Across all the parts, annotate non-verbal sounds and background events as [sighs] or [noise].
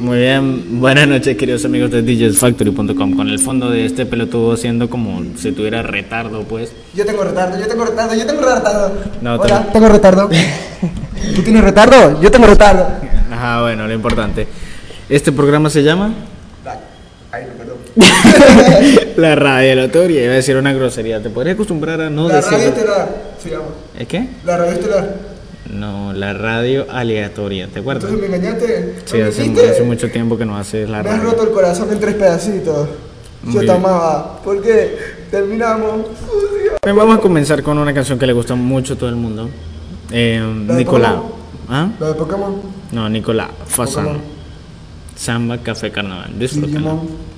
Muy bien, buenas noches queridos amigos de DJsFactory.com Con el fondo de este pelotudo siendo como si tuviera retardo pues Yo tengo retardo, yo tengo retardo, yo tengo retardo. No, Hola, tengo- tengo retardo. [laughs] ¿Tú tienes retardo? Yo tengo retardo. Ajá, bueno, lo importante Este programa se llama Ay, no, perdón. [laughs] La Radiolatoria Iba a decir una grosería, te podrías acostumbrar a no La radio decir estelar se llama. ¿Es qué? La radio estelar. No, la radio aleatoria, ¿te acuerdas? Entonces me engañaste. Sí, ¿Me hace, mucho tiempo que no haces la Me has radio roto el corazón en tres pedacitos. Muy Yo te amaba. ¿Por qué? Terminamos. Bien, Vamos a comenzar con una canción que le gusta mucho a todo el mundo eh, ¿La de Nicolás Pokémon? ¿Ah? La de Pokémon. No, Nicolás Fasano. Samba, Café, Carnaval Disfrútenlo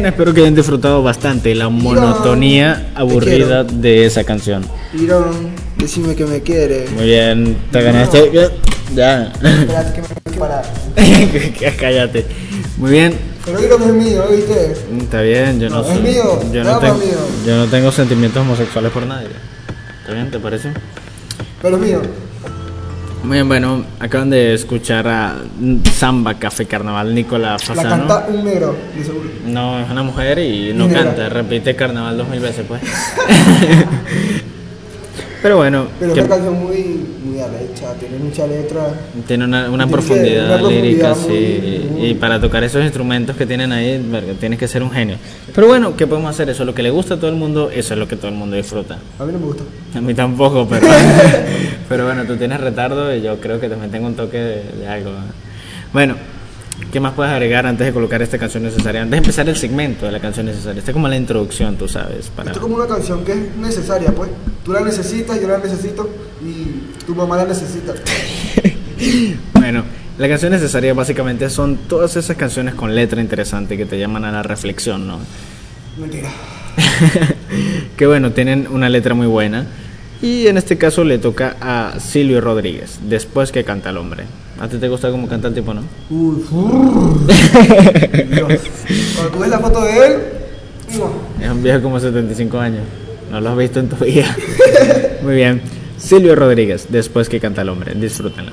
bien, espero que hayan disfrutado bastante la monotonía aburrida de esa canción. Irón, decime que me quiere. Muy bien, te ganaste. Ya. Espérate que me que parar. [laughs] Cállate. Muy bien. Pero Irón es mío, ¿viste? Está bien, yo no, No, es soy- mío, yo, no tengo, mío. yo no tengo sentimientos homosexuales por nadie. ¿Está bien? ¿Te parece? Pero es mío. Muy bien, bueno, acaban de escuchar a Samba Café Carnaval Nicolás La Fasano. canta un negro, de seguro. No, es una mujer y no canta, repite carnaval dos mil veces, pues. [laughs] Pero bueno, Pero es una canción muy, muy arrecha, tiene mucha letra. tiene una, una profundidad una lírica, sí. muy- Y para tocar esos instrumentos que tienen ahí, tienes que ser un genio. Pero bueno, ¿qué podemos hacer? Eso es lo que le gusta a todo el mundo, eso es lo que todo el mundo disfruta. A mí no me gusta. A mí tampoco, pero, [laughs] pero bueno, tú tienes retardo y yo creo que también tengo un toque de, de algo. ¿no? Bueno, ¿qué más puedes agregar antes de colocar esta canción necesaria? Antes de empezar el segmento de la canción necesaria. Esta es como la introducción, tú sabes. Para... Esto es como una canción que es necesaria, pues. Tú la necesitas, yo la necesito y tu mamá la necesita. [laughs] Bueno, la canción necesaria básicamente son todas esas canciones con letra interesante que te llaman a la reflexión, ¿no? Mentira. [laughs] que bueno, tienen una letra muy buena. Y en este caso le toca a Silvio Rodríguez, después que canta el hombre. ¿A ti te gusta cómo canta el tipo, no? Uy, [laughs] Dios. Cuando tú ves la foto de él, ¡mua! Es un viejo como 75 años. No lo has visto en tu vida. [laughs] Muy bien. Silvio Rodríguez, después que canta el hombre. Disfrútenla.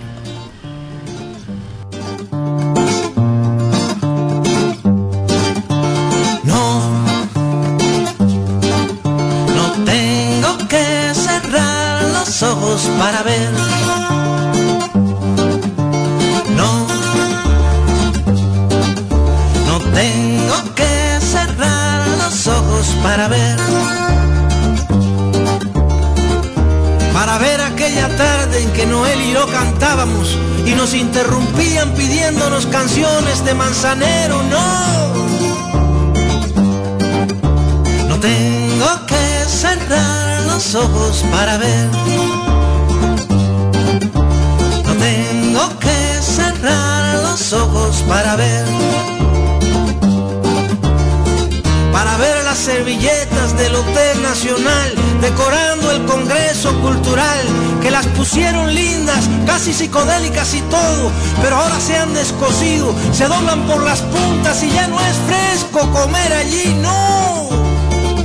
Casi psicodélicas y todo, pero ahora se han descosido, se doblan por las puntas y ya no es fresco comer allí, no.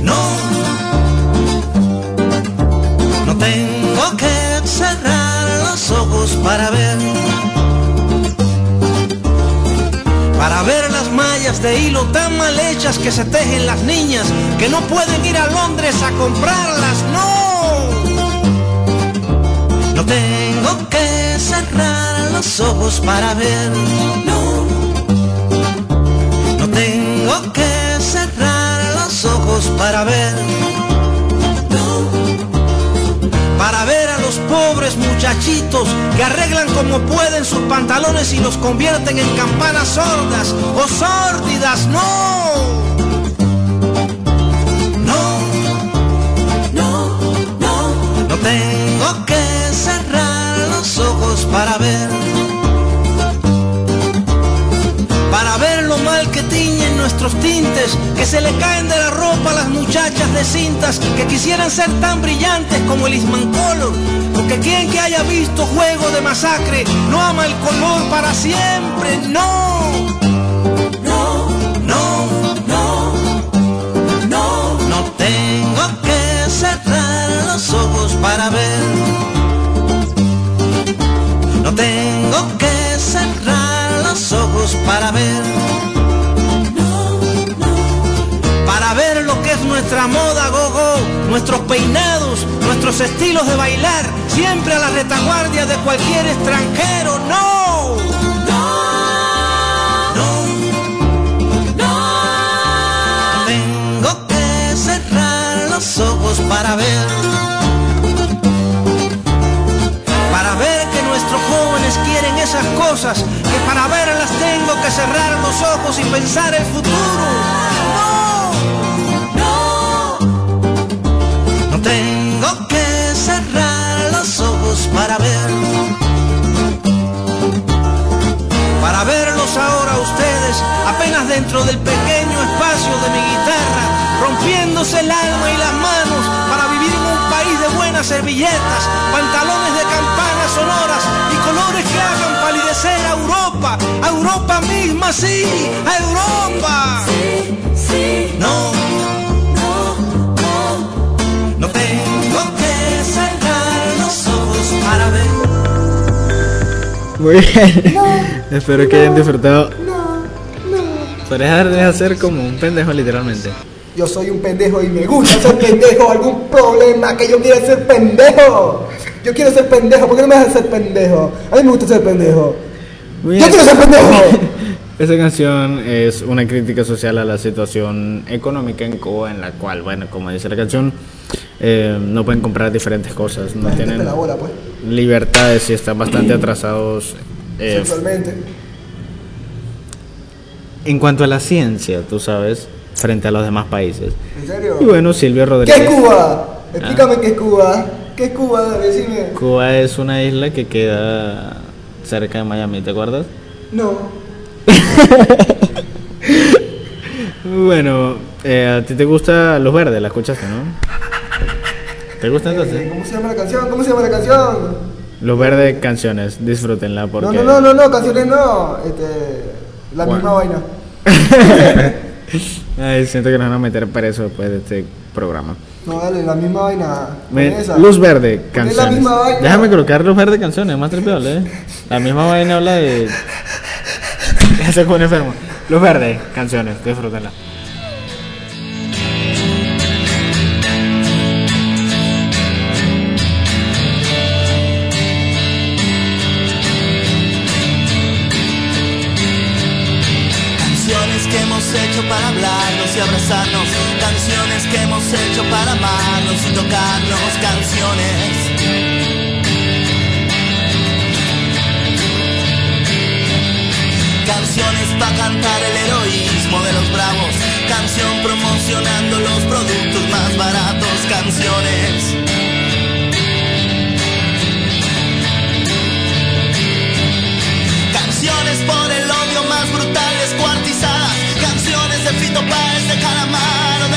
No, no tengo que cerrar los ojos para ver, para ver las mallas de hilo tan mal hechas que se tejen las niñas que no pueden ir a Londres a comprarlas, no. No tengo que cerrar los ojos para ver, no. No tengo que cerrar los ojos para ver. Para ver a los pobres muchachitos que arreglan como pueden sus pantalones y los convierten en campanas sordas o sórdidas. No. No. No. No. No tengo que para ver. Para ver lo mal que tiñen nuestros tintes, que se le caen de la ropa a las muchachas de cintas que quisieran ser tan brillantes como el Isman Color. Porque quien que haya visto juego de masacre no ama el color para siempre, no. No, no, no, no. No tengo que cerrar los ojos para ver. Para ver. Para ver lo que es nuestra moda go-go, nuestros peinados, nuestros estilos de bailar, siempre a la retaguardia de cualquier extranjero. No. No. No. Tengo que cerrar los ojos para ver. Nuestros jóvenes quieren esas cosas, que para verlas tengo que cerrar los ojos y pensar el futuro. No, no, no tengo que cerrar los ojos para ver. Para verlos ahora ustedes, apenas apenas dentro del pequeño espacio de mi guitarra, rompiéndose el alma y las manos para vivir buenas servilletas, pantalones de campanas sonoras y colores que hagan palidecer a Europa, a Europa misma, sí, a Europa. No, no, no, no tengo que cerrar los ojos para ver. Muy bien. Espero que hayan disfrutado. Podrías dejar de hacer como un pendejo, literalmente. Yo soy un pendejo y me gusta ser pendejo. ¿Algún problema que yo quiera ser pendejo? Yo quiero ser pendejo. ¿Por qué no me dejas ser pendejo? A mí me gusta ser pendejo. Muy Yo quiero ser pendejo. [laughs] Esta canción es una crítica social a la situación económica en Cuba, en la cual, bueno, como dice la canción, eh, no pueden comprar diferentes cosas, no tienen te la bola, pues. libertades y están bastante atrasados. eh, Sexualmente. en cuanto a la ciencia, tú sabes, frente a los demás países. ¿En serio? Y bueno, Silvio ¿Qué Rodríguez. es Cuba? Explícame qué es Cuba. ¿Qué es Cuba? Decime. Cuba es una isla que queda cerca de Miami, ¿te acuerdas? No. [laughs] Bueno, eh, a ti te gusta Luz Verde, la escuchaste, ¿no? ¿Te gusta Eh, entonces? ¿Cómo se llama la canción? ¿Cómo se llama la canción? Luz Verde canciones, disfrútenla porque... No, no, no, no, no, canciones no. Este, la Bueno. misma vaina. [laughs] Ay, siento que nos van a meter preso después de este programa. No, dale, la misma vaina. Me- Con esa. Luz Verde, la canciones. misma vaina. Déjame colocar Luz Verde, canciones, más tripeable, ¿eh? La misma vaina habla de... Ya se pone enfermo. Luz Verde, canciones, disfrútenla. Canciones que hemos hecho para hablarnos y abrazarnos. Canciones que hemos hecho para amarnos y tocarnos. Canciones. Canciones para cantar el heroísmo de los bravos. Canción promocionando los productos más baratos. Canciones. Canciones de Fito Páez, de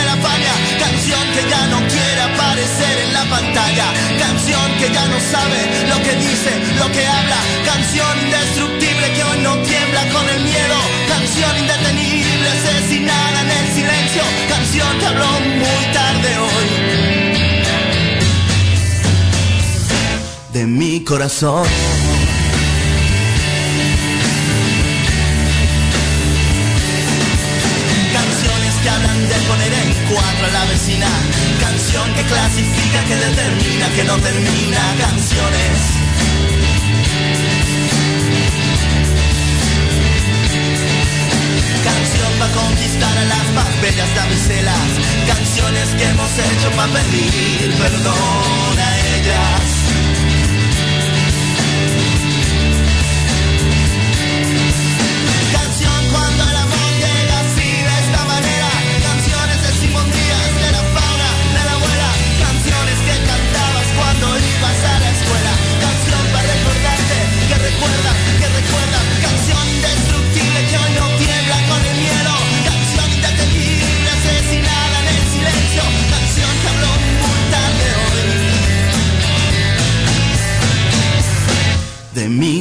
La Fania Canción que ya no quiere aparecer en la pantalla. Canción que ya no sabe lo que dice, lo que habla. Canción indestructible que hoy no tiembla con el miedo. Canción indetenible, asesinada en el silencio. Canción que habló muy tarde hoy. De mi corazón que hablan de poner en cuatro a la vecina. Canción que clasifica, que determina, que no termina. Canciones. Canción para conquistar a las más bellas damiselas. Canciones que hemos hecho para pedir perdón a ellas.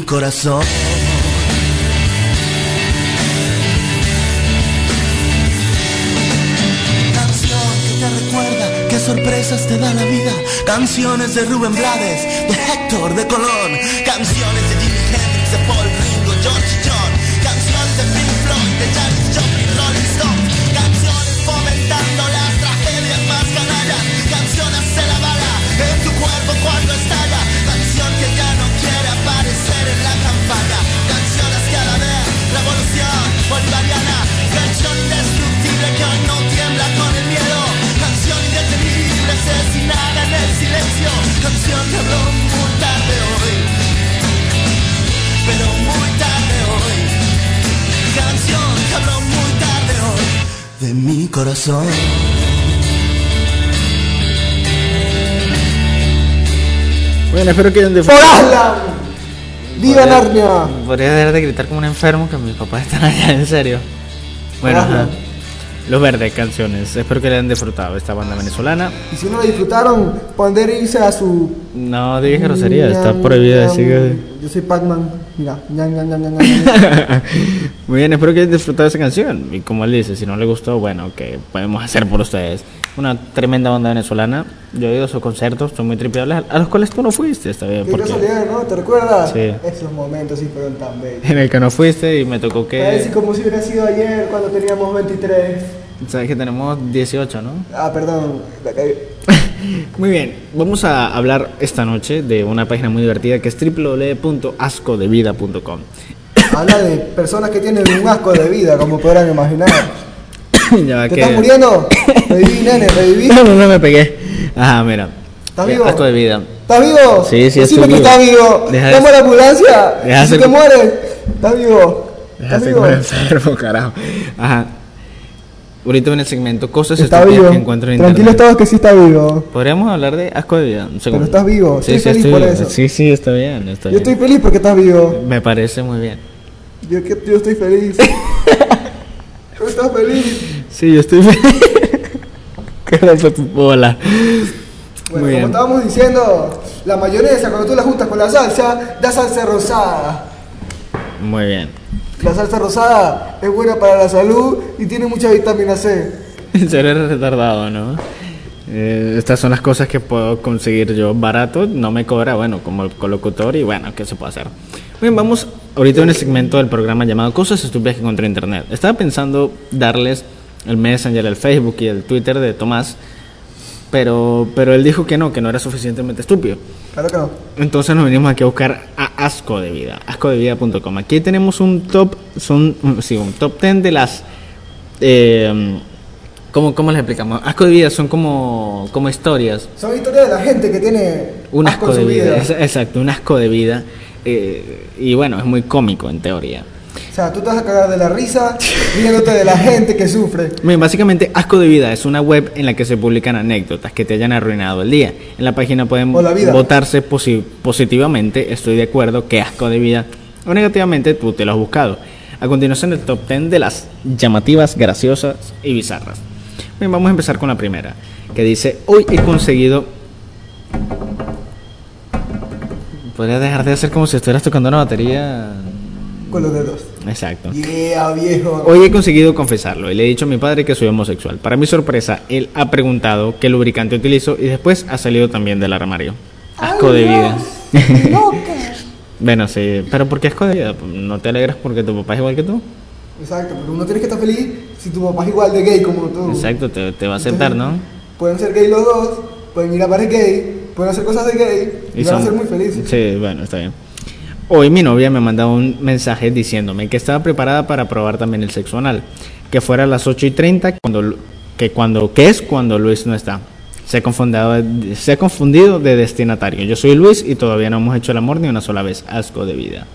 Corazón Canción que te recuerda qué sorpresas te da la vida. Canciones de Rubén Blades, de Héctor, de Colón. Canciones de de Paul Ringo, George John. Canciones de Pink Floyd, de Janis Joplin, Rolling Stone. Canciones fomentando las tragedias más canallas. Canciones de la bala en tu cuerpo cuando estalla. Canción que ya no quiere aparecer en la campaña. Canciones que a la vez revolución bolivariana. Canción indestructible que hoy no tiembla con el miedo. Canción indetenible asesinada en el silencio. Canción que habló corazón. Bueno, espero que hayan disfrutado. ¡Por Aslan! ¡Viva Narnia! Podría dejar de gritar como un enfermo que mis papás están allá, en serio. Bueno, ajá. Los Verdes, canciones. Espero que le hayan disfrutado esta banda venezolana. Y si no lo disfrutaron, poder irse a su. No digas grosería, está prohibida ñam. decir que- Yo soy Pac-Man. Mira. [laughs] Muy bien, espero que hayan disfrutado esa canción. Y como él dice, si no le gustó, bueno, que podemos hacer por ustedes. Una tremenda banda venezolana. Yo he ido a sus conciertos, son muy tripeables, a los cuales tú no fuiste, está bien. Qué Porque casualidad, ¿no? ¿Te recuerdas? Sí. Esos momentos sí fueron tan bellos. en el que no fuiste y me tocó Parece que. como si hubiera sido ayer cuando teníamos 23. Sabes que tenemos 18, ¿no? Ah, perdón. [laughs] Muy bien, vamos a hablar esta noche de una página muy divertida que es www.ascodevida.com. Habla de personas que tienen un asco de vida, como podrán imaginar. [laughs] ya ¿Te que- estás muriendo? Reviví, nene, reviví. No, no, no me pegué. Ajá, mira. ¿Estás vivo? Asco de vida. ¿Estás vivo? Sí, sí, estoy vivo. estás vivo. Deja Llama a la ambulancia. Deja de si ser- te mueres, estás vivo. Deja ¿Estás de ser enfermo, carajo. Ajá. Ahorita en el segmento cosas Está vivo. que encuentro en Tranquilo internet. estabas que sí está vivo. Podríamos hablar de asco de vida. Segundo. estás vivo. Sí, Estoy sí, feliz estoy por eso. Sí, sí, está bien. Está Yo bien. estoy feliz porque estás vivo. Me parece muy bien. Yo, yo estoy feliz. [laughs] ¿Tú estás feliz? Sí, yo estoy feliz. [laughs] Qué raza tu bola. Bueno, muy como bien. estábamos diciendo, la mayonesa cuando tú la juntas con la salsa, da salsa rosada. Muy bien. La salsa rosada es buena para la salud y tiene mucha vitamina C. [laughs] Eres retardado, ¿no? Eh, estas son las cosas que puedo conseguir yo barato, no me cobra, bueno, como el colocutor y bueno, ¿qué se puede hacer? Bien, vamos ahorita en el segmento del programa llamado Cosas estúpidas que encontré en internet. Estaba pensando darles el Messenger, el Facebook y el Twitter de Tomás, pero, pero él dijo que no, que no era suficientemente estúpido. Claro que no. Entonces nos venimos aquí a buscar a Asco de Vida, ascodevida.com. Aquí tenemos un top, son, mm, sí, un top 10 de las... Eh, ¿cómo, ¿Cómo les explicamos? Asco de Vida son como, como historias. Son historias de la gente que tiene Un asco de vida. Exacto, un asco de vida. eh, y bueno, es muy cómico en teoría. O sea, tú te vas a cagar de la risa riéndote de la gente que sufre. Bien, básicamente, Asco de Vida es una web en la que se publican anécdotas que te hayan arruinado el día. En la página pueden la votarse posi- positivamente, estoy de acuerdo, que asco de vida, o negativamente, tú te lo has buscado. A continuación, el top 10 de las llamativas, graciosas y bizarras. Bien, vamos a empezar con la primera, que dice, hoy he conseguido... Podrías dejar de hacer como si estuvieras tocando una batería... Con los dedos. Exacto. Yeah, viejo. Hoy he conseguido confesarlo y le he dicho a mi padre que soy homosexual. Para mi sorpresa, él ha preguntado qué lubricante utilizo y después ha salido también del armario. Asco de vida. [laughs] bueno, sí, pero ¿por qué asco de vida? ¿No te alegras porque tu papá es igual que tú? Exacto, pero uno tiene que estar feliz si tu papá es igual de gay como tú. Exacto, te, te va a aceptar, ¿no? Pueden ser gay los dos, pueden ir a bares gay, pueden hacer cosas de gay y, van a ser muy felices. Sí, bueno, está bien. Hoy mi novia me mandaba un mensaje diciéndome que estaba preparada para probar también el sexo anal, que fuera a las 8 y 30, cuando, que, cuando, que es cuando Luis no está. Se ha, confundido, se ha confundido de destinatario. Yo soy Luis y todavía no hemos hecho el amor ni una sola vez. Asco de vida.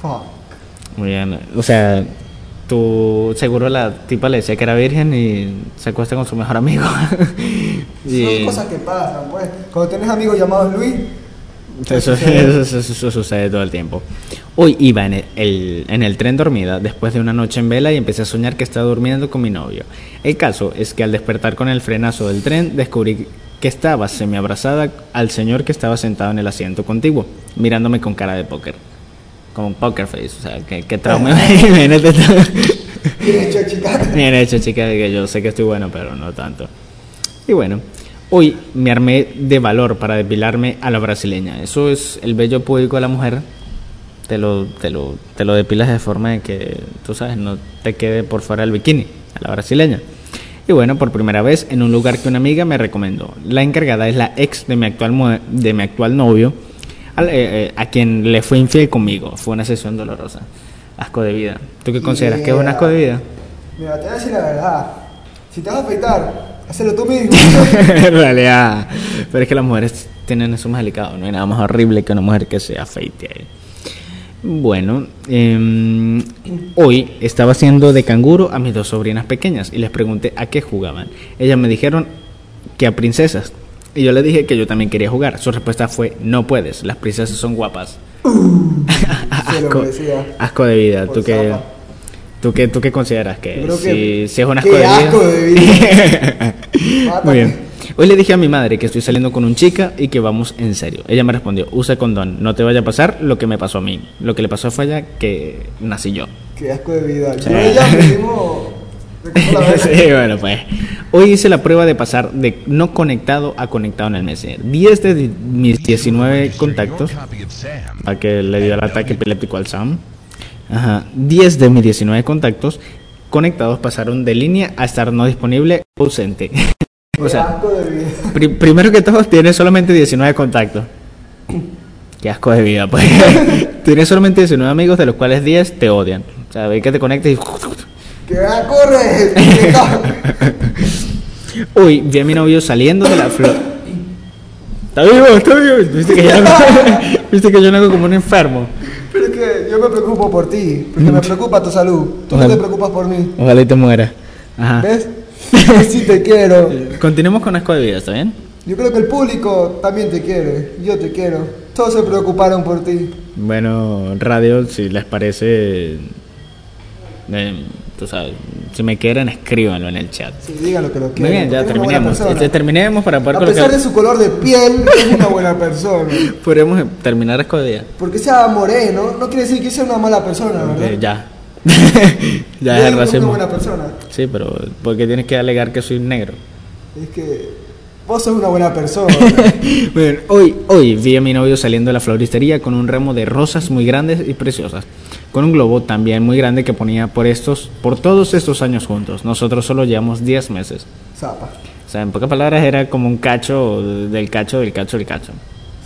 Fuck. Muy bien. O sea, tú seguro la tipa le decía que era virgen y se acuesta con su mejor amigo. [laughs] Y- Son cosas que pasan, pues. Cuando tienes amigos llamados Luis, Eso, eso- eso- eso sucede todo el tiempo. Hoy iba en el, el- en el tren dormida después de una noche en vela y empecé a soñar que estaba durmiendo con mi novio. El caso es que al despertar con el frenazo del tren descubrí que estaba semiabrazada al señor que estaba sentado en el asiento contiguo, mirándome con cara de póker. Como un poker face, o sea, que, que trauma. [laughs] Bien hecho, chica. Bien hecho, chica, que yo sé que estoy bueno, pero no tanto. Y bueno, hoy me armé de valor para depilarme a la brasileña. Eso es el vello público de la mujer. Te lo, te lo, te lo depilas de forma de que, tú sabes, no te quede por fuera el bikini, a la brasileña. Y bueno, por primera vez en un lugar que una amiga me recomendó. La encargada es la ex de mi actual, de mi actual novio, eh, eh, a quien le fue infiel conmigo. Fue una sesión dolorosa. Asco de vida. ¿Tú qué consideras que es un asco de vida? Mira, te voy a decir la verdad. Si te vas a afeitar, hazlo tú mismo. [laughs] en realidad. Pero es que las mujeres tienen eso más delicado. No hay nada más horrible que una mujer que se afeite ahí. Bueno, em, hoy estaba haciendo de canguro a mis dos sobrinas pequeñas y les pregunté a qué jugaban. Ellas me dijeron que a princesas. Y yo les dije que yo también quería jugar. Su respuesta fue, no puedes, las princesas son guapas. [laughs] Lo asco, asco de vida. Por ¿Tú zapa. ¿Tú qué, ¿Tú qué consideras que, creo si, que- si es un asco qué de vida? asco de vida. Muy bien. Hoy le dije a mi madre que estoy saliendo con un chica y que vamos en serio. Ella me respondió, usa condón, no te vaya a pasar lo que me pasó a mí. Lo que le pasó fue a ella que nací yo. Qué asco de vida. Sí. Yo ella [laughs] la sí, bueno, pues. Hoy hice la prueba de pasar de no conectado a conectado en el Messenger. 10 de di- mis 19 contactos, para que le dio el ataque epiléptico al Sam. Ajá. 10 de mis 19 contactos conectados pasaron de línea a estar no disponible o ausente. [laughs] o sea, pri- primero que todo, tienes solamente 19 contactos. Qué asco de vida, pues. [laughs] tienes solamente 19 amigos, de los cuales 10 te odian. O sea, ve que te conectes y. Que va, corre. Uy, vi a mi novio saliendo de la flor. Está vivo, está vivo. Viste que yo no, [laughs] viste que yo no hago como un enfermo. Pero es que yo me preocupo por ti. Porque me preocupa tu salud. Tú no Ojalá. te preocupas por mí. Ojalá y te muera. Ajá. ¿Ves? [laughs] sí te quiero. Continuemos con asco de vida, ¿está bien? Yo creo que el público también te quiere. Yo te quiero. Todos se preocuparon por ti. Bueno, radio, si les parece. eh, tú sabes, si me quieren, escríbanlo en el chat. Sí, digan lo que lo Muy quieren. bien, ya porque terminemos. persona. Este, terminemos para poder A pesar colocar. de su color de piel, [laughs] es una buena persona. Podremos terminar vida. Porque sea moreno, no quiere decir que sea una mala persona, ¿verdad? Eh, ya. [laughs] ya es el es una racismo. buena persona. Sí, pero ¿por qué tienes que alegar que soy negro? Es que vos sos una buena persona. [laughs] Bueno, hoy, hoy vi a mi novio saliendo de la floristería con un ramo de rosas muy grandes y preciosas, con un globo también muy grande que ponía por estos, por todos estos años juntos. Nosotros solo llevamos 10 meses. Zapa. O sea, en pocas palabras era como un cacho del cacho del cacho del cacho.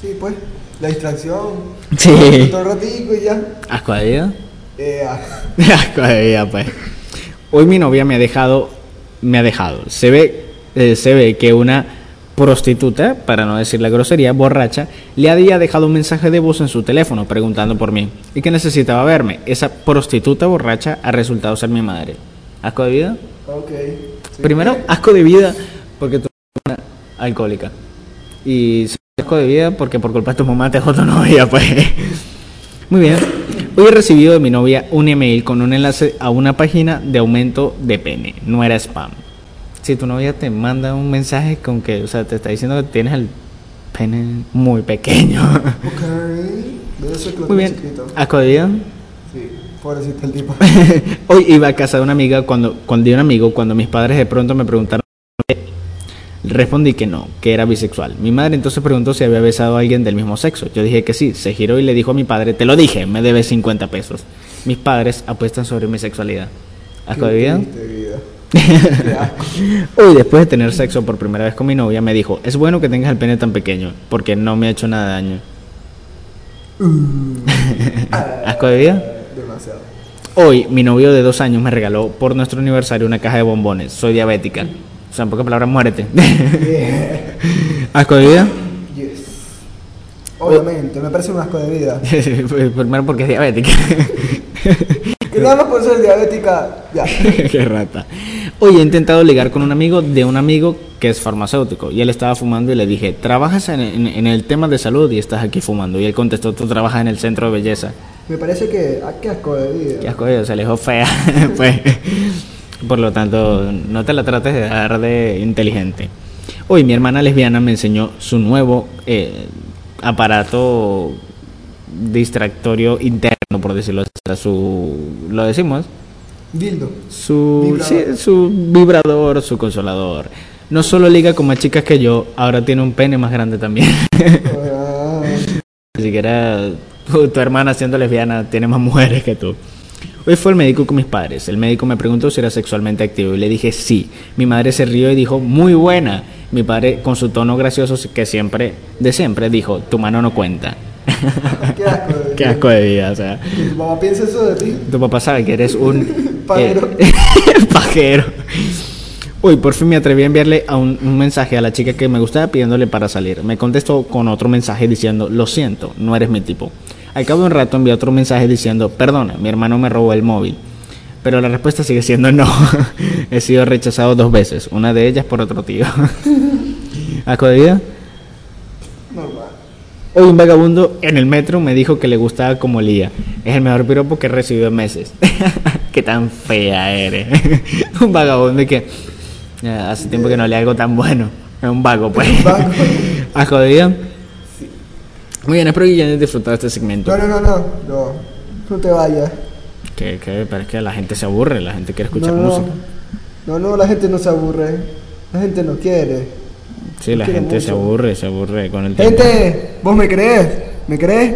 Sí, pues. La distracción. Sí. Todo el ratico y ya. ¿Asco de vida? Eh. Asco de vida, pues. Hoy mi novia me ha dejado, me ha dejado. Se ve, eh, se ve que una prostituta, para no decir la grosería, borracha, le había dejado un mensaje de voz en su teléfono preguntando por mí y que necesitaba verme. Esa prostituta borracha ha resultado ser mi madre. ¿Asco de vida? ok. Sí. Primero, asco de vida porque tú eres una alcohólica. Y asco de vida porque por culpa de tu mamá te dejó tu novia, pues. Muy bien. Hoy he recibido de mi novia un email con un enlace a una página de aumento de pene. No era spam. Si tu novia te manda un mensaje con que, o sea, te está diciendo que tienes el pene muy pequeño. Ok. Debe ser que lo Muy bien. vida. Sí. Pobrecito el tipo. [laughs] Hoy iba a casa de una amiga cuando, cuando un amigo cuando mis padres de pronto me preguntaron respondí que no, que era bisexual. Mi madre entonces preguntó si había besado a alguien del mismo sexo. Yo dije que sí. Se giró y le dijo a mi padre, te lo dije, me debes 50 pesos. Mis padres apuestan sobre mi sexualidad. ¿Asco [laughs] Hoy, después de tener sexo por primera vez con mi novia, me dijo, es bueno que tengas el pene tan pequeño, porque no me ha hecho nada de daño. [laughs] ¿Asco de vida? Demasiado. Hoy, mi novio de dos años me regaló por nuestro aniversario una caja de bombones. Soy diabética. O sea, en pocas palabras, muérete. [laughs] ¿Asco de vida? Yes. Obviamente, me parece un asco de vida. Primero porque es diabética. Que nada más por ser diabética, ya. Qué rata. Hoy he intentado ligar con un amigo de un amigo que es farmacéutico y él estaba fumando y le dije, ¿trabajas en, en- en el tema de salud y estás aquí fumando? Y él contestó, tú trabajas en el centro de belleza. Me parece que. ah, qué asco de vida. Qué asco, se alejó fea. [laughs] pues, por lo tanto, no te la trates de dar de inteligente. Hoy mi hermana lesbiana me enseñó su nuevo eh, aparato distractorio interno, por decirlo así. Su, lo decimos, Dildo. su, Vibrador. sí, su vibrador, su consolador. No solo liga con más chicas que yo, ahora tiene un pene más grande también. Ah, [laughs] Ni siquiera tu, tu hermana siendo lesbiana tiene más mujeres que tú. Hoy fue el médico con mis padres. El médico me preguntó si era sexualmente activo y le dije sí. Mi madre se rió y dijo muy buena. Mi padre con su tono gracioso que siempre, de siempre, dijo tu mano no cuenta. [laughs] qué asco de vida. Qué asco de vida, o sea. ¿Tu mamá piensa eso de ti? Tu papá sabe que eres un [laughs] Pajero. eh, [laughs] pajero. Uy, por fin me atreví a enviarle a un, un mensaje a la chica que me gustaba pidiéndole para salir. Me contestó con otro mensaje diciendo, lo siento, no eres mi tipo. Al cabo de un rato envié otro mensaje diciendo, perdona, mi hermano me robó el móvil. Pero la respuesta sigue siendo no. He sido rechazado dos veces, una de ellas por otro tío. ¿Asco de vida? Hoy un vagabundo en el metro me dijo que le gustaba como Lía. Es el mejor piropo que he recibido en meses. [laughs] Qué tan fea eres. [laughs] un vagabundo que hace tiempo que no le algo tan bueno. Es un vago, pues. Un vago. [laughs] ¿A jodida? Muy bien, espero que ya hayas disfrutado este segmento. No, no, no, no, no. No te vayas. Que, que, pero es que la gente se aburre, la gente quiere escuchar no, música. No, no, la gente no se aburre. La gente no quiere. Sí, la gente se aburre, se aburre con el tiempo. Gente, ¿vos me crees? ¿Me crees?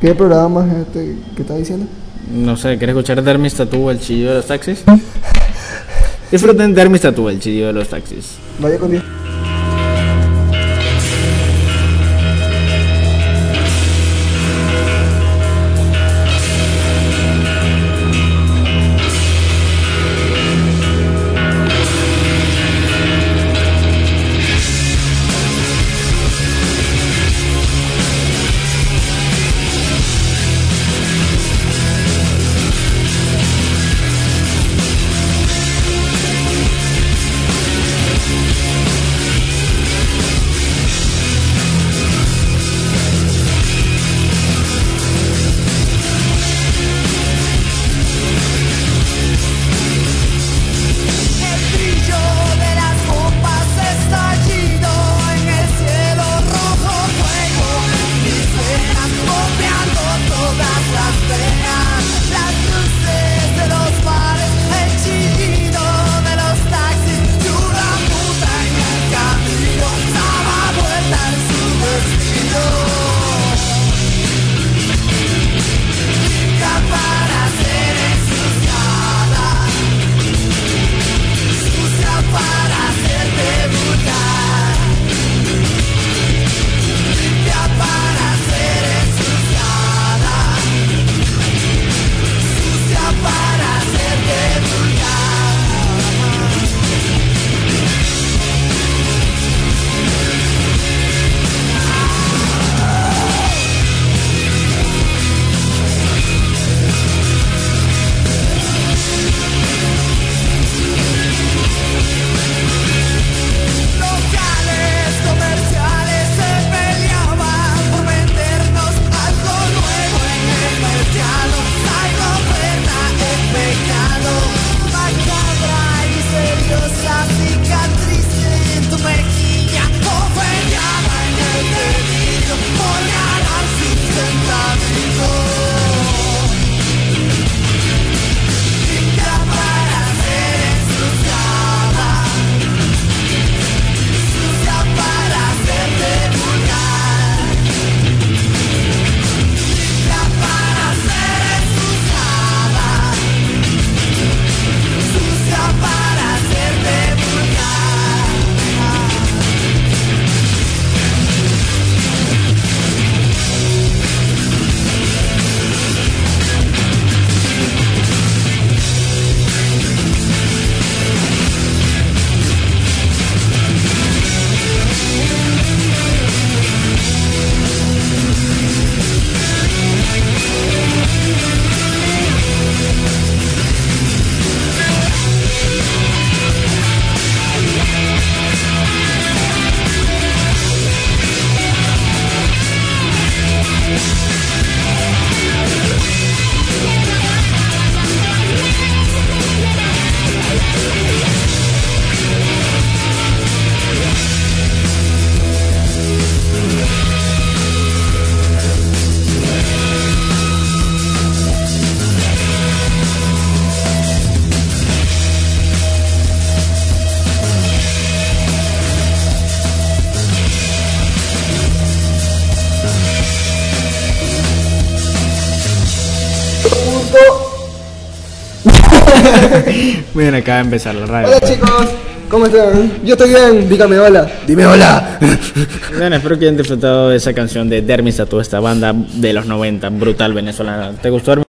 ¿Qué programa es este que está diciendo? No sé, ¿quieres escuchar Dermis Tattoo, el chillido de los taxis? [laughs] Disfruten Dermis Tattoo, el chillido de los taxis. Vaya con Dios. Muy [laughs] bien, acaba de empezar la radio. Hola chicos, ¿cómo están? Yo estoy bien, dígame hola. Dime hola. Bueno, espero que hayan disfrutado de esa canción de Dermis Tattoo, esta banda de los 90, brutal venezolana. ¿Te gustó, hermano?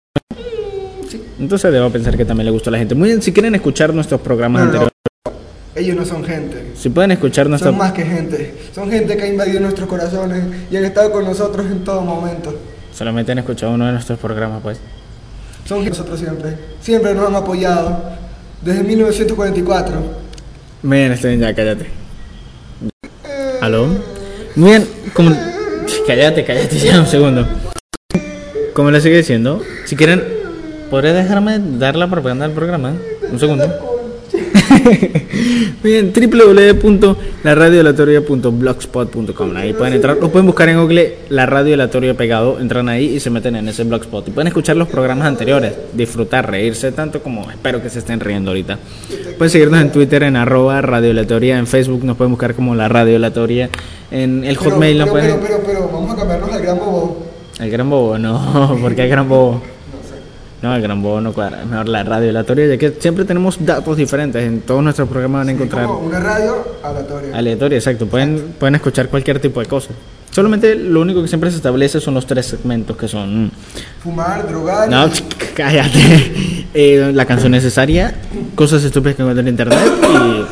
Entonces debo pensar que también le gustó a la gente. Muy bien, si quieren escuchar nuestros programas No, no, anteriores, Ellos no son gente. si pueden escuchar nuestros... Son más que gente. Son gente que ha invadido nuestros corazones y han estado con nosotros en todo momento. Solamente han escuchado uno de nuestros programas, pues. Son nosotros siempre. Siempre nos han apoyado. Desde 1944. Muy bien, estoy bien, ya, cállate. ¿Aló? Muy bien, como... Cállate, cállate ya un segundo. Como les sigue diciendo, si quieren... ¿podrías dejarme dar la propaganda del programa? Un segundo. [laughs] Bien, www.laradioalatoria.blogspot.com Ahí pueden entrar, lo pueden buscar en Google La Radio Aleatoria pegado, entran ahí y se meten en ese blogspot. Y pueden escuchar los programas anteriores, disfrutar, reírse tanto como espero que se estén riendo ahorita. Pueden seguirnos en Twitter en arroba Radio Aleatoria, en Facebook nos pueden buscar como La Radio Aleatoria, en el Pero, Hotmail nos pero, pueden... pero, pero, pero, vamos a cambiarnos al gran bobo. El gran bobo, no, [laughs] porque el gran bobo. No, el gran bobo no cuadra. Es mejor la radio aleatoria, ya que siempre tenemos datos diferentes. En todos nuestros programas van a encontrar Como una radio aleatoria. aleatoria, exacto. Pueden, pueden escuchar cualquier tipo de cosas. Solamente lo único que siempre se establece son los tres segmentos que son. Fumar, drogar. No, [laughs] cállate. Eh, la canción necesaria, cosas estúpidas que encuentran en internet y.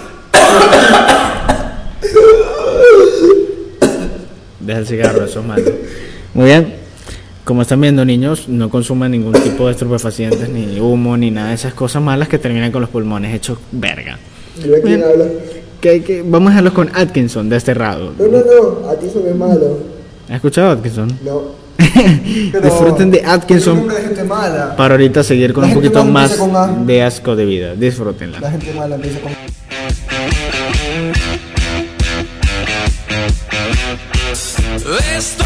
[coughs] Deja el cigarro, eso es malo. Muy bien. Como están viendo, niños, no consuman ningún tipo de estupefacientes, ni humo, ni nada de esas cosas malas que terminan con los pulmones hechos verga. Mira quién habla. Que, que- vamos a dejarlos con Atkinson, de este lado. No, no, no, a ti eso es malo. ¿Has escuchado Atkinson? No. [laughs] Disfruten de Atkinson nombre de gente mala. para ahorita seguir con La un poquito más con de asco de vida. Disfrútenla. La gente mala empieza con. Estoy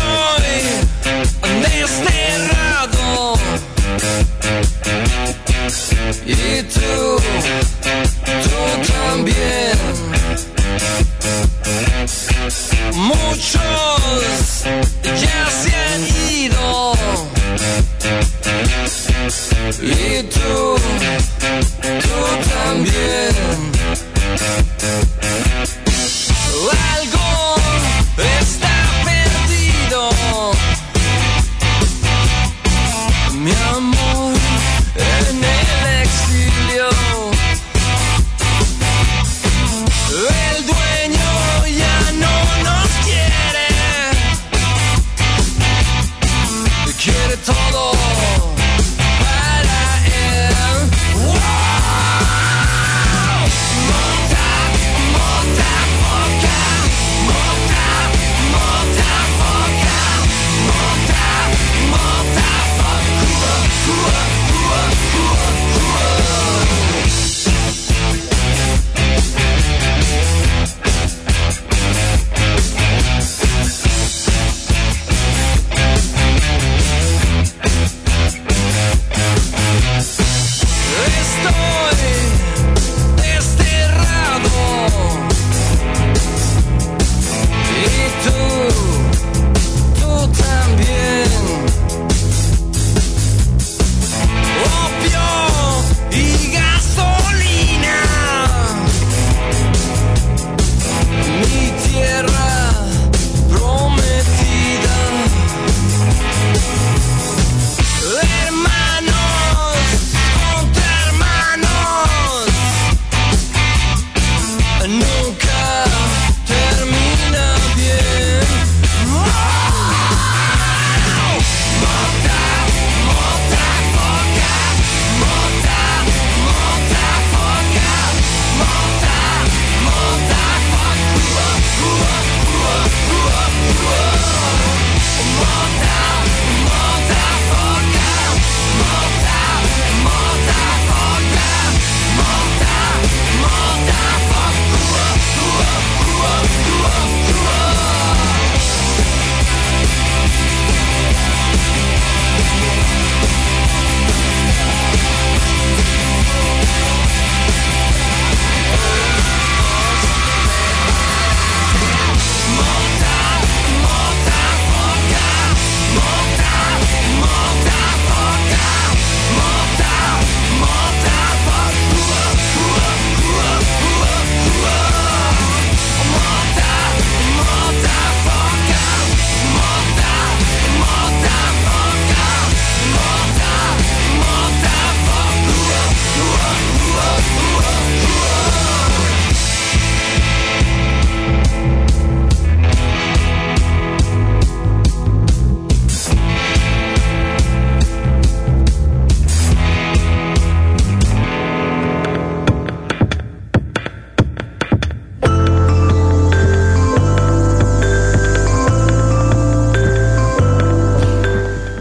y tú, tú también. Muchos ya se han ido y tú, tú también.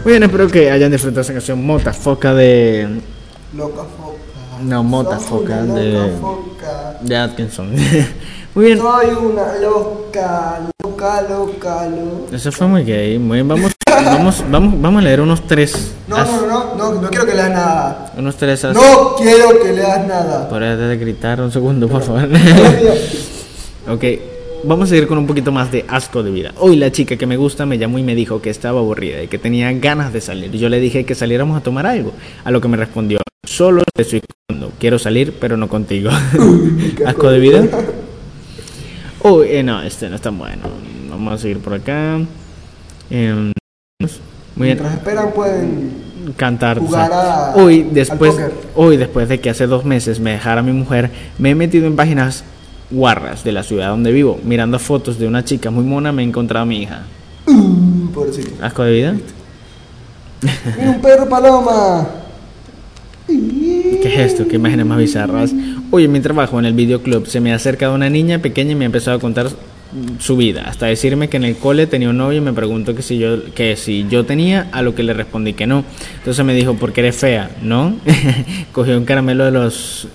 Muy bien, espero que hayan disfrutado esta canción Mota Foca de, Loca foca. No, mota Soy foca una de- loca foca. de Atkinson. [laughs] Muy bien. Soy una loca, loca, loca, loca. Eso fue muy gay. Muy bien, vamos, vamos, vamos, vamos a leer unos tres. No, as- no, no, no, no quiero que leas nada. Unos tres. as- No quiero que leas nada. Podrías de gritar un segundo, por favor. [laughs] ok, vamos a seguir con un poquito más de asco de vida. Hoy la chica que me gusta me llamó y me dijo que estaba aburrida y que tenía ganas de salir. Yo le dije que saliéramos a tomar algo, a lo que me respondió, solo te estoy escuchando. quiero salir, pero no contigo. [laughs] [laughs] asco de vida. Uy, eh, no, este no es tan bueno. Vamos a seguir por acá. Em, muy bien Mientras esperan pueden cantar. Jugar a- hoy después, hoy después de que hace dos meses me dejara mi mujer, me he metido en páginas guarras de la ciudad donde vivo, mirando fotos de una chica muy mona, me he encontrado a mi hija. Uh, pobrecito. Asco de vida. Mira un perro paloma. ¿Qué es esto? ¿Qué imágenes más bizarras? Oye, en mi trabajo en el videoclub se me ha acercado una niña pequeña y me ha empezado a contar su vida, hasta decirme que en el cole tenía un novio y me preguntó que si yo que si yo tenía, a lo que le respondí que no. Entonces me dijo, "Porque eres fea", ¿no? [laughs] Cogió un caramelo de los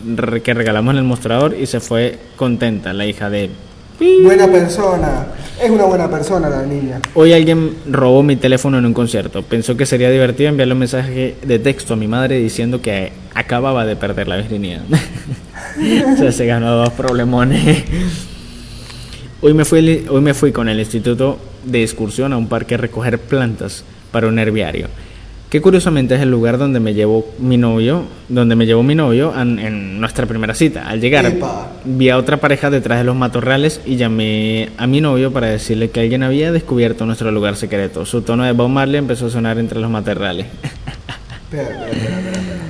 que regalamos en el mostrador y se fue contenta, la hija de Buena persona. Es una buena persona la niña. Hoy alguien robó mi teléfono en un concierto. Pensó que sería divertido enviarle un mensaje de texto a mi madre diciendo que acababa de perder la virginidad. [laughs] o sea, se ganó dos problemones. Hoy me, fui, hoy me fui con el instituto de excursión a un parque a recoger plantas para un herbiario. Que curiosamente es el lugar donde me llevó mi novio, donde me llevó mi novio en, en nuestra primera cita. Al llegar, Epa. vi a otra pareja detrás de los matorrales y llamé a mi novio para decirle que alguien había descubierto nuestro lugar secreto. Su tono de Bob Marley empezó a sonar entre los matorrales. Espera, espera, espera, espera, espera.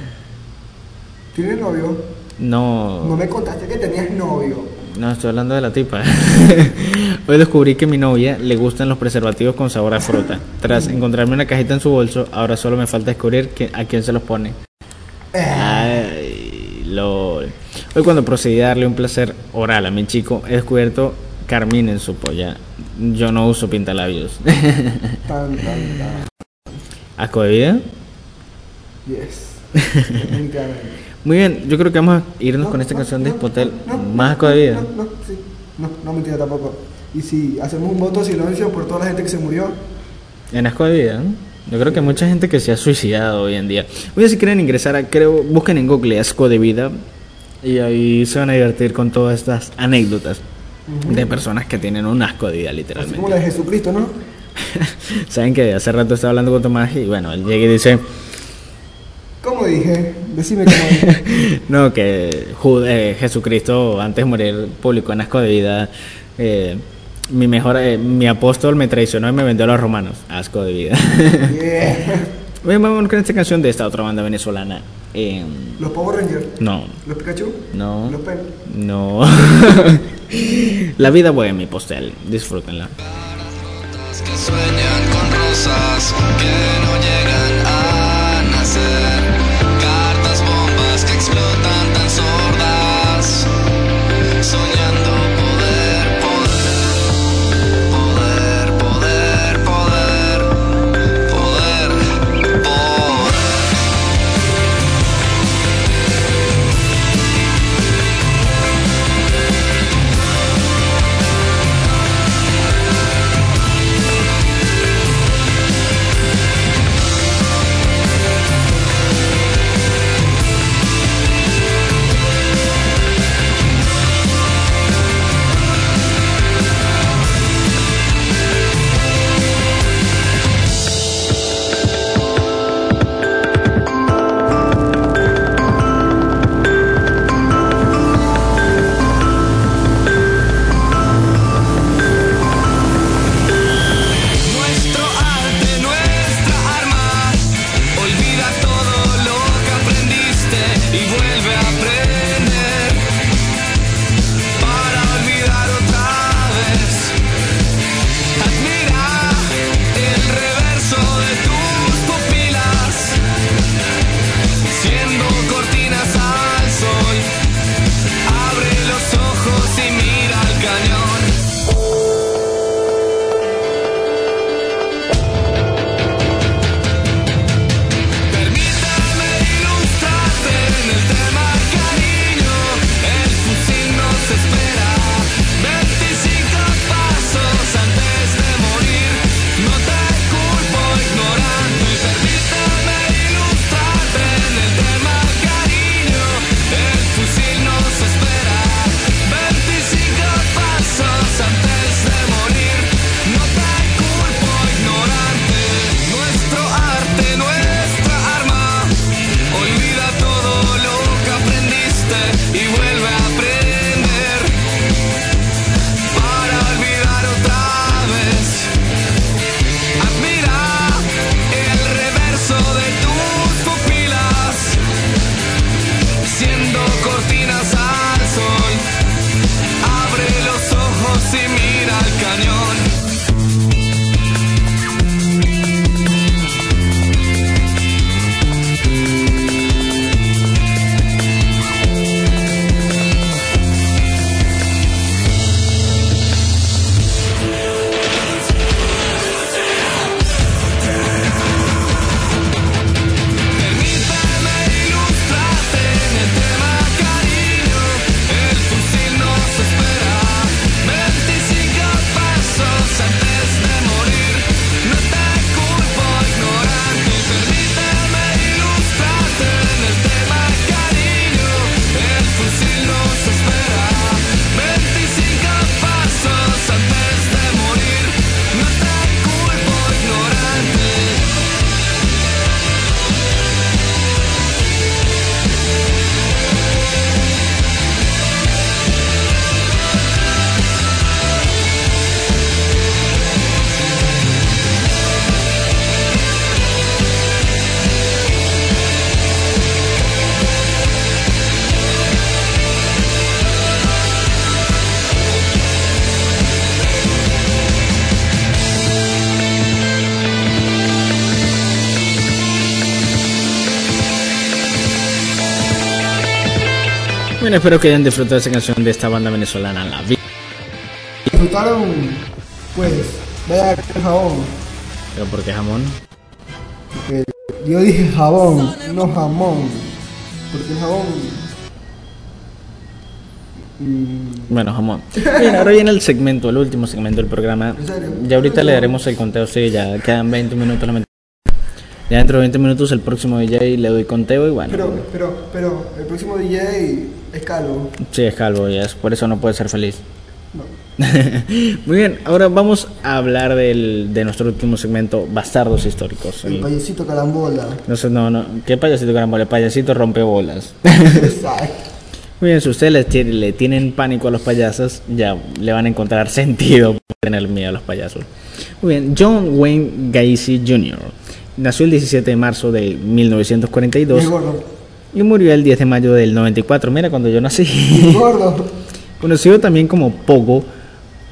¿Tienes novio? No No, me contaste que tenías novio. No estoy hablando de la tipa. [laughs] Hoy descubrí que a mi novia le gustan los preservativos con sabor a fruta. Tras encontrarme una cajita en su bolso, ahora solo me falta descubrir que- a quién se los pone. Ay, lol. Hoy cuando procedí a darle un placer oral a mi chico, he descubierto carmín en su polla. Yo no uso pintalabios. Tan, tan, tan. [laughs] ¿Asco de vida? Yes. Definitivamente. Muy bien, yo creo que vamos a irnos No, con esta no, canción de Spotel. Más no, asco de vida. No, no, sí. No, no mentira tampoco. Y si hacemos un voto de silencio por toda la gente que se murió, En asco de vida, ¿no? Yo creo que mucha gente que se ha suicidado hoy en día. Oye, si quieren ingresar a, creo, busquen en Google asco de vida y ahí se van a divertir con todas estas anécdotas de personas que tienen un asco de vida, así literalmente. como la de Jesucristo, ¿no? [laughs] Saben que hace rato estaba hablando con Tomás y bueno, él llega y dice, ¿Cómo dije? Decime cómo [laughs] no, que Ju- eh, Jesucristo antes de morir publicó en asco de vida, eh, mi mejor, eh, mi apóstol me traicionó y me vendió a los romanos, asco de vida. Yeah. Vamos con esta canción de esta otra banda venezolana. Eh, Los Power Rangers. no, Los Pikachu. no, Los Pen. no. [laughs] La vida bohemia postel, disfrútenla. que sueñan con rosas que no llegan espero que hayan disfrutado esa canción de esta banda venezolana, La Vida. Disfrutaron, pues, vaya el jabón. Pero ¿por qué jamón? Porque yo dije jabón, no jamón. Porque jabón. mm, Bueno, jamón. Bien, ahora viene el segmento, el último segmento del programa. ¿En serio? Ya ahorita le daremos el conteo, sí, ya quedan 20 minutos. la Ya dentro de 20 minutos el próximo DJ le doy conteo y bueno. Pero, pero, pero, el próximo DJ es calvo. Sí, es calvo y es por eso no puede ser feliz. No. [laughs] Muy bien, ahora vamos a hablar del, de nuestro último segmento, Bastardos Históricos. El El- payasito calambola. no sé, no, no, ¿qué payasito caramba? El payasito rompe bolas. [laughs] Exacto. Muy bien, si ustedes le, tiene- le tienen pánico a los payasos, ya le van a encontrar [laughs] sentido tener miedo a los payasos. Muy bien, John Wayne Gacy Jr. nació el 17 de marzo de Y 1942 el gordo. Y murió el 10 de mayo del 94. Mira, cuando yo nací. [laughs] Gordo. Conocido también como Pogo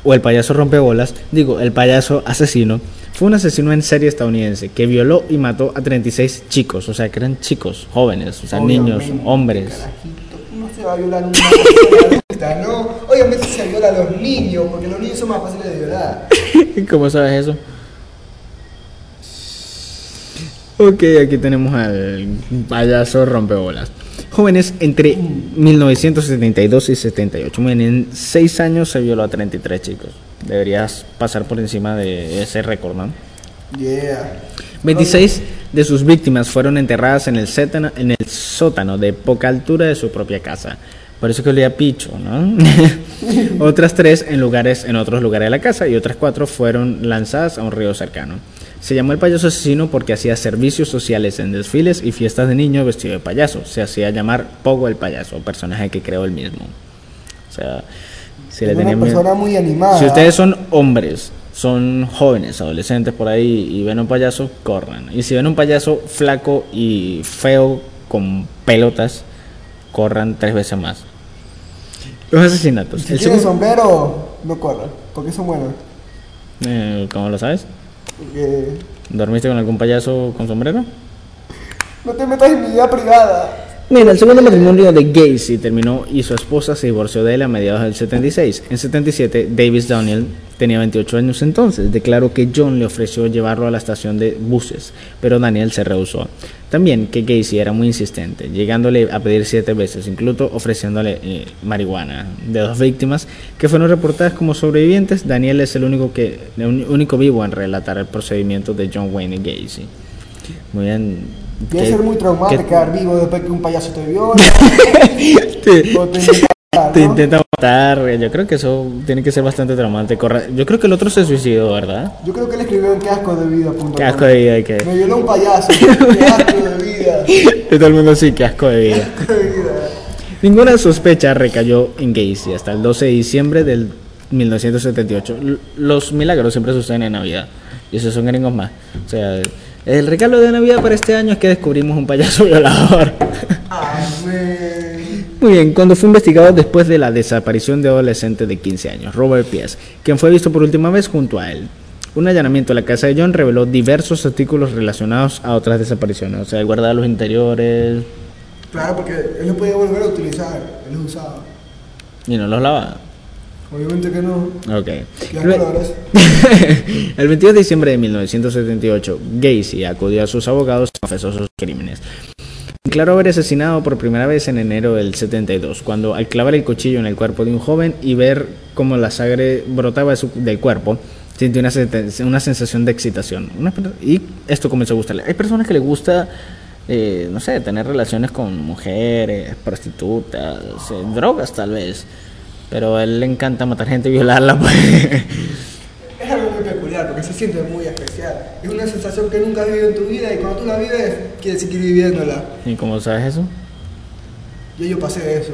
o el payaso rompebolas, digo, el payaso asesino, fue un asesino en serie estadounidense que violó y mató a 36 chicos, o sea, que eran chicos, jóvenes, o sea, niños, Obviamente, hombres. carajito, No se va a violar una persona ¿no? Obviamente se viola a los niños, porque los niños son más fáciles de violar. [laughs] ¿Cómo sabes eso? Ok, aquí tenemos al payaso rompebolas. Jóvenes entre 1972 y 78. Muy bien, en 6 años se violó a 33 chicos. Deberías pasar por encima de ese récord, ¿no? Yeah. 26 de sus víctimas fueron enterradas en el, sétano- en el sótano de poca altura de su propia casa. Por eso que olía picho, ¿no? [laughs] otras tres en lugares, en otros lugares de la casa y otras cuatro fueron lanzadas a un río cercano. Se llamó el payaso asesino porque hacía servicios sociales en desfiles y fiestas de niños vestido de payaso. Se hacía llamar Pogo el payaso, personaje que creó él mismo. O sea, si le una persona muy animada. si ustedes son hombres, son jóvenes, adolescentes por ahí y ven un payaso, corran. Y si ven un payaso flaco y feo con pelotas, corran tres veces más. Los asesinatos. Si El segundo- sombrero, no corras, porque son buenos. eh, ¿Cómo lo sabes? Porque ¿Dormiste con algún payaso con sombrero? no te metas en mi vida privada. Mira, el segundo matrimonio de Gacy terminó y su esposa se divorció de él a mediados del 76. En 77, Davis Daniel tenía 28 años entonces. Declaró que John le ofreció llevarlo a la estación de buses, pero Daniel se rehusó. También que Gacy era muy insistente, llegándole a pedir siete veces, incluso ofreciéndole eh, marihuana. De dos víctimas que fueron reportadas como sobrevivientes, Daniel es el único, que, el único vivo en relatar el procedimiento de John Wayne Gacy. Muy bien. Debe ¿Qué- ser muy traumante qué- quedar vivo después que un payaso te viola. [laughs] te, [laughs] o te [laughs] intenta matar, te ¿no? intenta matar. Yo creo que eso tiene que ser bastante traumante. Corra- Yo creo que el otro se suicidó, ¿verdad? Yo creo que él escribió en qué asco de vida. punto Qué com. asco de vida que. Me violó un payaso. qué asco de vida. De todo el mundo sí, qué asco de vida. Asco de vida. Ninguna sospecha recayó en Gacy hasta el 12 de diciembre del 1978. L- Los milagros siempre suceden en Navidad. Y esos son gringos más. O sea, el regalo de Navidad para este año es que descubrimos un payaso violador. Amén. Muy bien, cuando fue investigado después de la desaparición de adolescente de 15 años, Robert Pierce, quien fue visto por última vez junto a él. Un allanamiento a la casa de John reveló diversos artículos relacionados a otras desapariciones, o sea, él guardaba los interiores Claro, porque él lo podía volver a utilizar. Él los usaba. y no los lavaba. Obviamente que no. Ok. ¿Qué [laughs] El ve- colores? El 22 de diciembre de 1978, Gacy acudió a sus abogados y confesó sus crímenes. Declaró haber asesinado por primera vez en enero del 72, cuando al clavar el cuchillo en el cuerpo de un joven y ver cómo la sangre brotaba de su- del cuerpo, sintió una, una sensación de excitación. Una y esto comenzó a gustarle. Hay personas que les gusta, eh, no sé, tener relaciones con mujeres, prostitutas, eh, drogas tal vez. Pero a él le encanta matar gente y violarla. Pues. Es algo muy peculiar porque se siente muy especial. Es una sensación que nunca has vivido en tu vida y cuando tú la vives, quieres seguir viviéndola. ¿Y cómo sabes eso? Yo, yo pasé eso.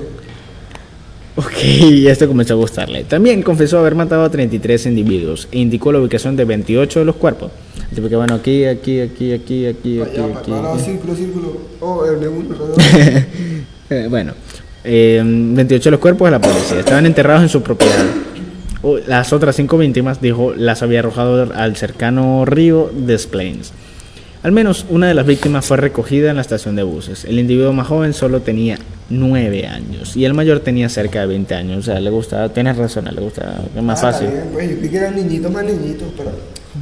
Ok, y [laughs] esto comenzó a gustarle. También confesó haber matado a 33 individuos e indicó la ubicación de 28 de los cuerpos. Tipo que bueno, aquí, aquí, aquí, aquí, aquí, aquí, Allá, aquí. para, aquí. círculo, círculo. Oh, el de uno. [laughs] Eh, bueno, eh, 28 de los cuerpos de la policía estaban enterrados en su propiedad. Las otras cinco víctimas, dijo, las había arrojado al cercano río Des Plaines. Al menos una de las víctimas fue recogida en la estación de buses. El individuo más joven solo tenía 9 años y el mayor tenía cerca de 20 años. O sea, le gustaba, tienes razón, le gustaba, es más Ah, fácil. bien, pues yo que eran niñitos más niñitos, pero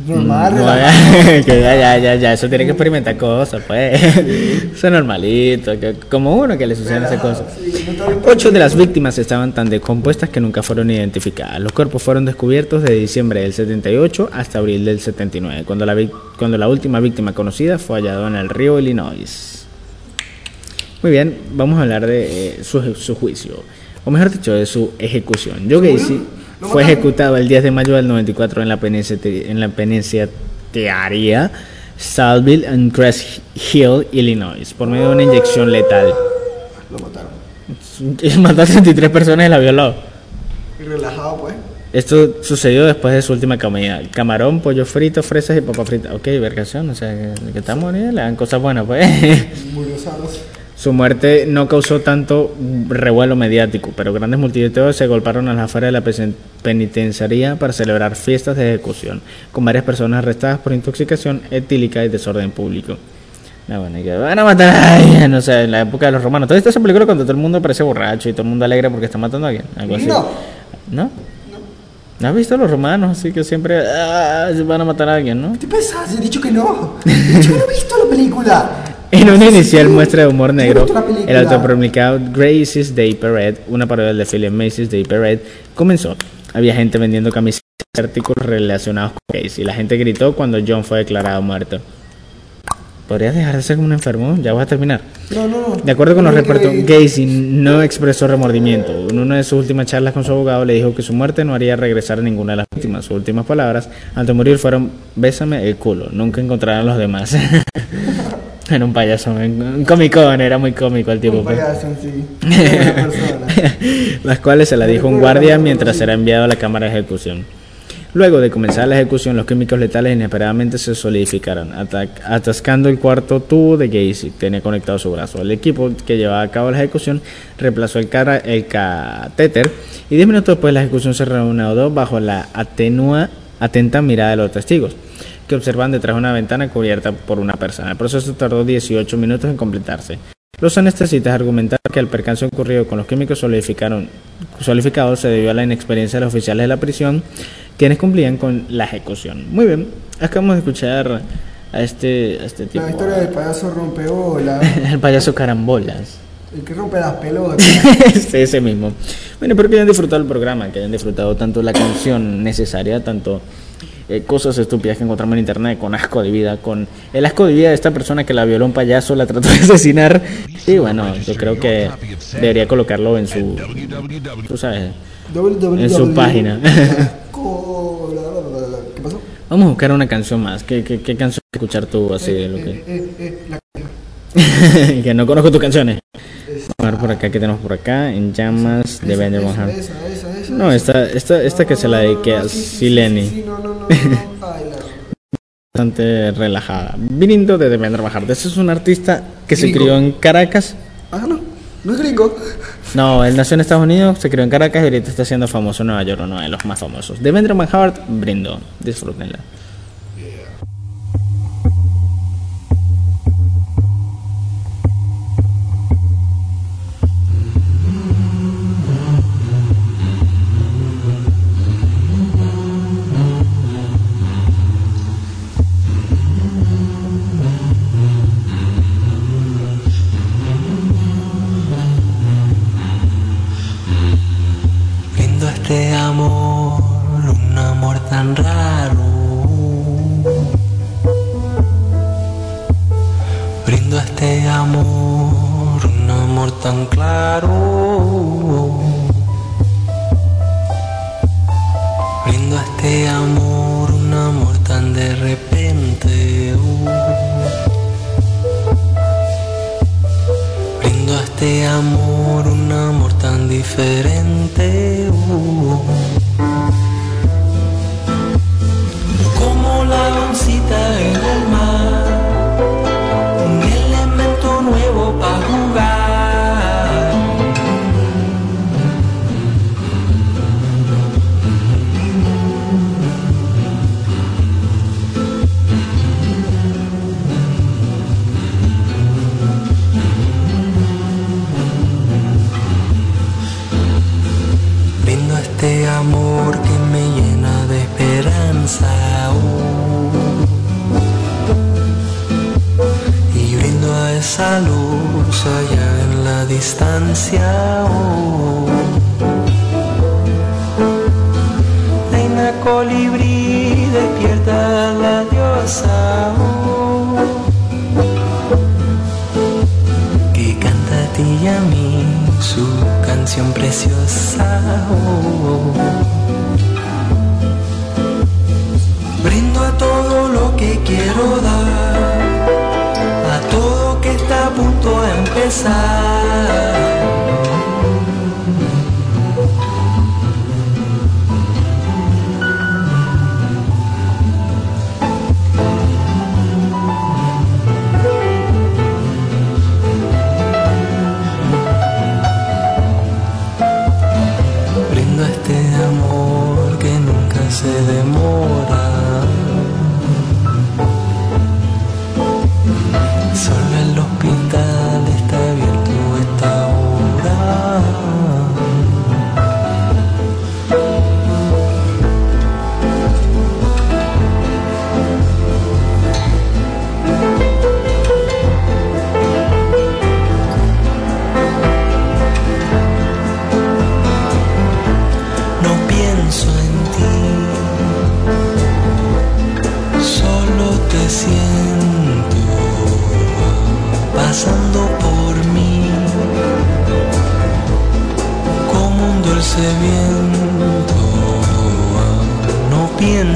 normal, No, relajado. [laughs] que ya, ya, ya, ya, eso tiene que experimentar cosas, pues. Eso es normalito, que, como uno que le suceden esas cosas. Sí, no Ocho de las víctimas estaban tan decompuestas que nunca fueron identificadas. Los cuerpos fueron descubiertos de diciembre del 78 hasta abril del 79, cuando la, cuando la última víctima conocida fue hallada en el río Illinois. Muy bien, vamos a hablar de eh, su, su juicio, o mejor dicho, de su ejecución. Joe Gacy ¿Lo fue ejecutado el 10 de mayo del 94 en la penitenciaría, en la penitenciaría Salville en Crest Hill, Illinois, por medio de una inyección letal. Lo mataron. Mató a 33 personas y la violó. Y relajado, pues. Esto sucedió después de su última comida. Camarón, pollo frito, fresas y papa frita. Ok, vergación, o sea, que, que estamos bien, le dan cosas buenas, pues. Murió sanos. Su muerte no causó tanto revuelo mediático, pero grandes multitudes se golparon a las afueras de la penitenciaría para celebrar fiestas de ejecución, con varias personas arrestadas por intoxicación etílica y desorden público. No, bueno, y que van a matar a alguien, no sé, en la época de los romanos. ¿Todo esto esa película cuando todo el mundo parece borracho y todo el mundo alegre porque está matando a alguien? Algo así. No. ¿No? ¿No has visto a los romanos? Así que siempre ah, se van a matar a alguien, ¿no? ¿Qué pensás? He dicho que no. He dicho que no he visto la película. En una inicial muestra de humor negro, el autopromulgado Gracie's Day Parade, una parodia del desfile Macy's Day Parade, comenzó. Había gente vendiendo camisetas y artículos relacionados con Gacy. La gente gritó cuando John fue declarado muerto. ¿Podrías dejar de ser como un enfermo? Ya vas a terminar. No, no, no. De acuerdo con los reportes. Gacy no expresó remordimiento. En una de sus últimas charlas con su abogado le dijo que su muerte no haría regresar a ninguna de las víctimas. Sus últimas palabras antes de morir fueron, bésame el culo, nunca encontrarán a los demás. [laughs] era un payaso, un comicón, era muy cómico el tipo. Un pues. payaso sí. [laughs] Una persona. las cuales se la dijo un guardia mientras era enviado a la cámara de ejecución. Luego de comenzar la ejecución, los químicos letales inesperadamente se solidificaron, atascando el cuarto tubo de Gacy tenía conectado su brazo. El equipo que llevaba a cabo la ejecución reemplazó el, cara- el catéter y 10 minutos después la ejecución se reanudó bajo la atenua, atenta mirada de los testigos, que observan detrás de una ventana cubierta por una persona. El proceso tardó 18 minutos en completarse. Los anestesistas argumentaron que el percance ocurrido con los químicos solidificados se debió a la inexperiencia de los oficiales de la prisión, quienes cumplían con la ejecución. Muy bien, acabamos de escuchar a este, a este tipo, La historia del payaso rompebola. [laughs] el payaso carambolas. El que rompe las pelotas. [laughs] Sí, ese mismo. Bueno, espero que hayan disfrutado el programa, que hayan disfrutado tanto la canción necesaria, tanto eh, cosas estúpidas que encontramos en internet, con asco de vida, con el asco de vida de esta persona que la violó un payaso, la trató de asesinar. Y bueno, yo creo que debería colocarlo en su, tú sabes, en su página. [laughs] Vamos a buscar una canción más. ¿Qué, qué, qué canción escuchar tú así de lo que... Eh, eh, eh, la [laughs] que no conozco tus canciones. Vamos a ver por acá, ¿qué tenemos por acá? En llamas de esa, esa, No, esta, esta, esta que se la dediqué a Sileni. sí, no, no, no, no. [laughs] Ay, la- Bastante relajada. Brindo de Devendra Bajarte. Ese es un artista que se crió en Caracas. Ah, no, no es gringo. No, él nació en Estados Unidos, se crió en Caracas y ahorita está siendo famoso en Nueva York, uno de los más famosos. Devendra Manhart, brindo. Disfrútenla.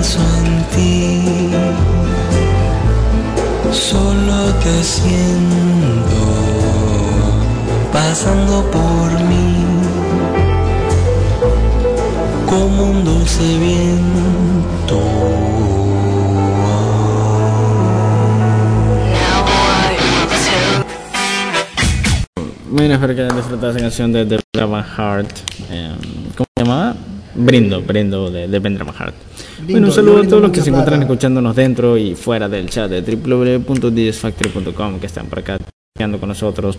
Pienso en ti, solo te siento pasando por mí como un dulce viento. Bueno, espero que hayan disfrutado esa canción de The Heart. Eh, ¿Cómo se llamaba? Brindo, brindo de, de Bendraman Heart. Bueno, un saludo a todos los que se encuentran escuchándonos dentro y fuera del chat de www.djsfactory.com que están por acá con nosotros.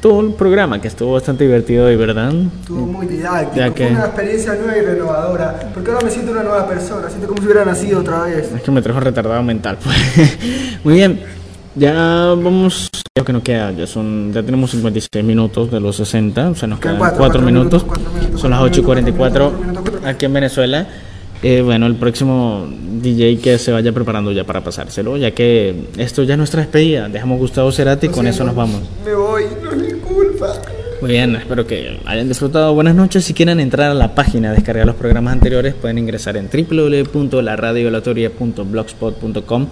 Todo el programa que estuvo bastante divertido hoy, ¿verdad? Estuvo muy didáctico, Ya fue que- una experiencia nueva y renovadora. Porque ahora me siento una nueva persona, siento como si hubiera nacido otra vez. Es que me trajo retardado mental. pues. [laughs] Muy bien, ya vamos. Creo que nos queda, ya son, ya tenemos 56 minutos de los 60, o sea, nos Quedan quedan cuatro, 4 cuatro minutos. minutos, Son las cuatro 8 y minutos, 44 cuatro minutos, cuatro minutos. aquí en Venezuela. Eh, bueno, el próximo DJ que se vaya preparando ya para pasárselo, ya que esto ya es nuestra despedida. Dejamos Gustavo Cerati y con eso siento, nos vamos. Me voy, no es mi culpa. Muy bien, espero que hayan disfrutado. Buenas noches. Si quieren entrar a la página, descargar los programas anteriores, pueden ingresar en www.laradioalatoria.blogspot.com.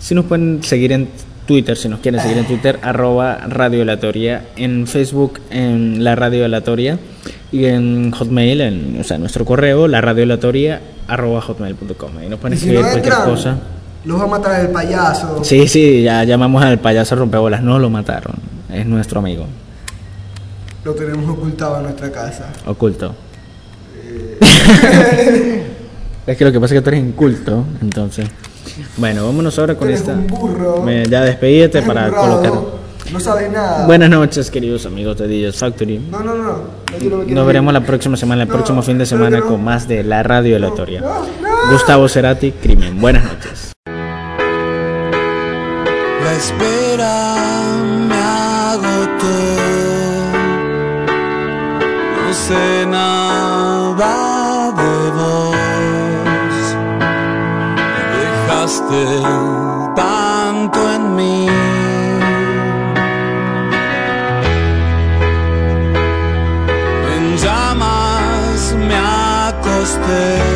Si nos pueden seguir en Twitter, si nos quieren seguir en Twitter, [sighs] arroba Radio Alatoria, en Facebook, en La Radio Alatoria, y en Hotmail, en, o sea, nuestro correo, la radioalatoria, arroba hotmail.com. Ahí nos pueden si escribir no cualquier cosa. los va a matar el payaso. Sí, sí, ya llamamos al payaso rompebolas, no lo mataron, es nuestro amigo, Lo tenemos ocultado en nuestra casa. oculto. [laughs] es que lo que pasa es que tú eres inculto, entonces. Bueno, vámonos ahora con esta. un burro. Me- ya despedíte para colocar. No sabes nada. Buenas noches, queridos amigos de DJs Factory. No, no, no. no. Nos veremos la próxima semana, el No, próximo fin de semana no. con más de la radio aleatoria. No, no. Gustavo Cerati, Crimen. Buenas noches. La espera me agotó. No sé nada de vos. Dejaste tanto en mí. En llamas me acosté.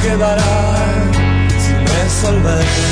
Quedará sin resolver.